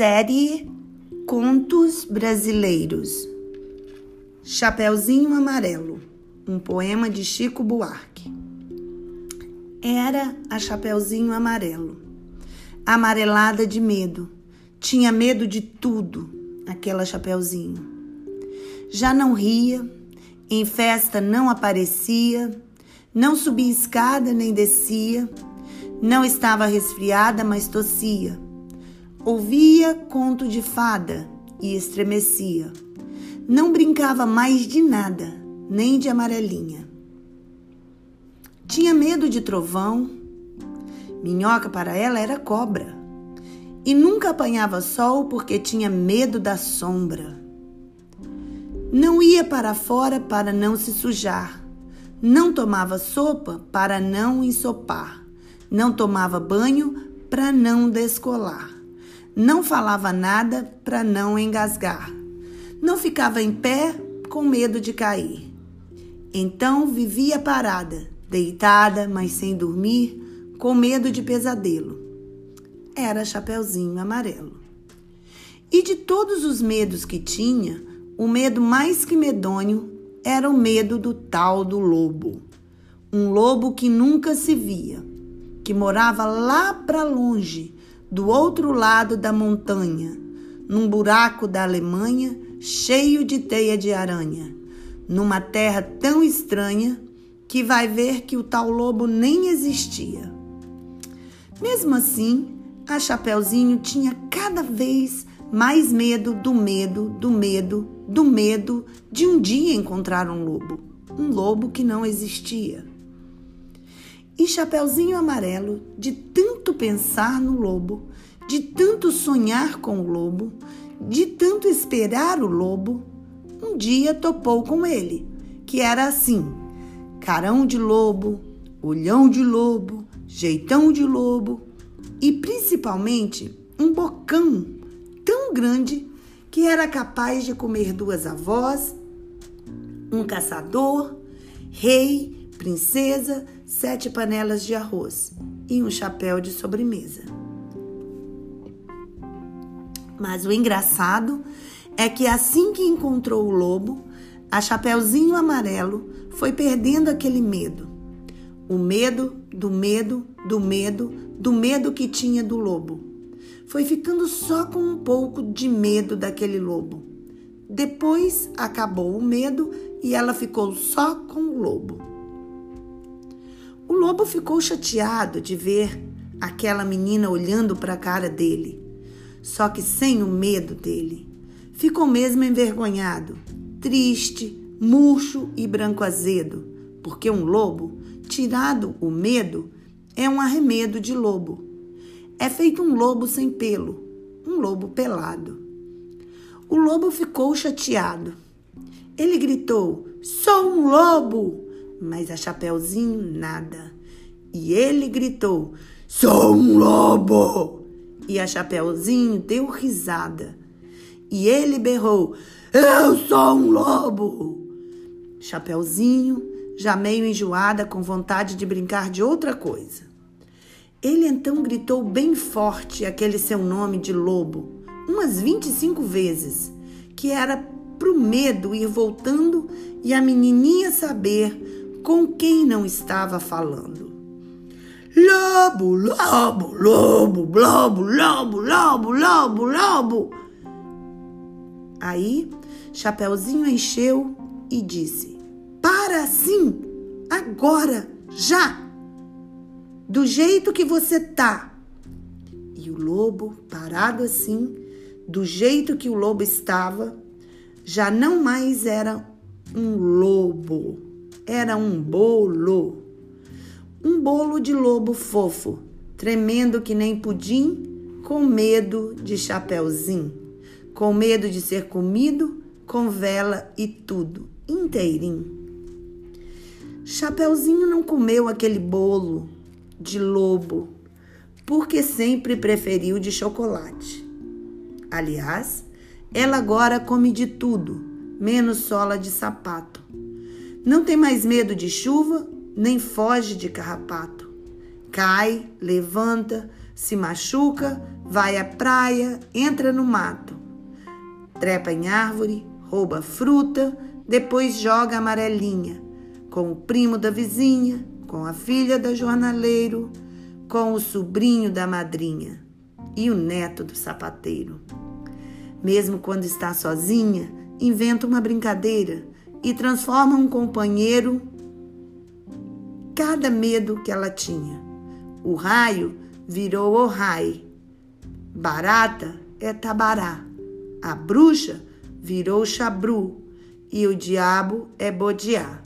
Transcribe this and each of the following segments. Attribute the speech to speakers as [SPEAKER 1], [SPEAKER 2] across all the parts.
[SPEAKER 1] Série Contos Brasileiros Chapeuzinho Amarelo, um poema de Chico Buarque. Era a Chapeuzinho Amarelo, amarelada de medo, tinha medo de tudo, aquela Chapeuzinho. Já não ria, em festa não aparecia, não subia escada nem descia, não estava resfriada, mas tossia Ouvia conto de fada e estremecia. Não brincava mais de nada, nem de amarelinha. Tinha medo de trovão. Minhoca para ela era cobra. E nunca apanhava sol porque tinha medo da sombra. Não ia para fora para não se sujar. Não tomava sopa para não ensopar. Não tomava banho para não descolar. Não falava nada para não engasgar. Não ficava em pé com medo de cair. Então vivia parada, deitada, mas sem dormir, com medo de pesadelo. Era Chapeuzinho Amarelo. E de todos os medos que tinha, o medo mais que medonho era o medo do tal do lobo. Um lobo que nunca se via, que morava lá para longe, do outro lado da montanha, num buraco da Alemanha cheio de teia de aranha, numa terra tão estranha que vai ver que o tal lobo nem existia. Mesmo assim, a Chapeuzinho tinha cada vez mais medo do medo, do medo, do medo de um dia encontrar um lobo, um lobo que não existia. E Chapeuzinho Amarelo, de tanto pensar no lobo, de tanto sonhar com o lobo, de tanto esperar o lobo, um dia topou com ele, que era assim: carão de lobo, olhão de lobo, jeitão de lobo e principalmente um bocão tão grande que era capaz de comer duas avós, um caçador, rei, princesa, sete panelas de arroz e um chapéu de sobremesa. Mas o engraçado é que assim que encontrou o lobo, a Chapeuzinho Amarelo foi perdendo aquele medo. O medo do medo, do medo, do medo que tinha do lobo. Foi ficando só com um pouco de medo daquele lobo. Depois acabou o medo e ela ficou só com o lobo. O lobo ficou chateado de ver aquela menina olhando para a cara dele, só que sem o medo dele. Ficou mesmo envergonhado, triste, murcho e branco azedo, porque um lobo, tirado o medo, é um arremedo de lobo. É feito um lobo sem pelo, um lobo pelado. O lobo ficou chateado. Ele gritou: Sou um lobo! Mas a Chapeuzinho nada. E ele gritou: Sou um lobo! E a Chapeuzinho deu risada. E ele berrou: Eu sou um lobo! Chapeuzinho, já meio enjoada, com vontade de brincar de outra coisa. Ele então gritou bem forte aquele seu nome de lobo, umas 25 vezes, que era pro medo ir voltando e a menininha saber com quem não estava falando. Lobo, lobo, lobo, lobo, lobo, lobo, lobo, lobo. Aí, Chapeuzinho encheu e disse: Para assim, agora, já, do jeito que você tá. E o lobo, parado assim, do jeito que o lobo estava, já não mais era um lobo era um bolo. Um bolo de lobo fofo, tremendo que nem pudim, com medo de chapeuzinho, com medo de ser comido, com vela e tudo, inteirinho. Chapeuzinho não comeu aquele bolo de lobo, porque sempre preferiu de chocolate. Aliás, ela agora come de tudo, menos sola de sapato. Não tem mais medo de chuva, nem foge de carrapato. Cai, levanta, se machuca, vai à praia, entra no mato, trepa em árvore, rouba fruta, depois joga amarelinha com o primo da vizinha, com a filha da jornaleiro, com o sobrinho da madrinha e o neto do sapateiro. Mesmo quando está sozinha, inventa uma brincadeira e transforma um companheiro cada medo que ela tinha. O raio virou o rai. Barata é tabará. A bruxa virou chabru. E o diabo é bodiá.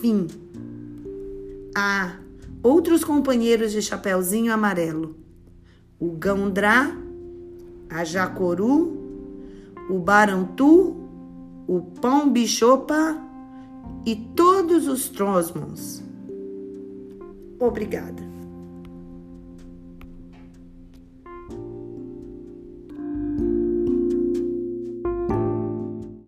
[SPEAKER 1] Fim. Ah, outros companheiros de Chapeuzinho Amarelo. O Gandrá, a Jacoru, o Barantu, o Pão Bichopa e todos os Trosmons. Obrigada.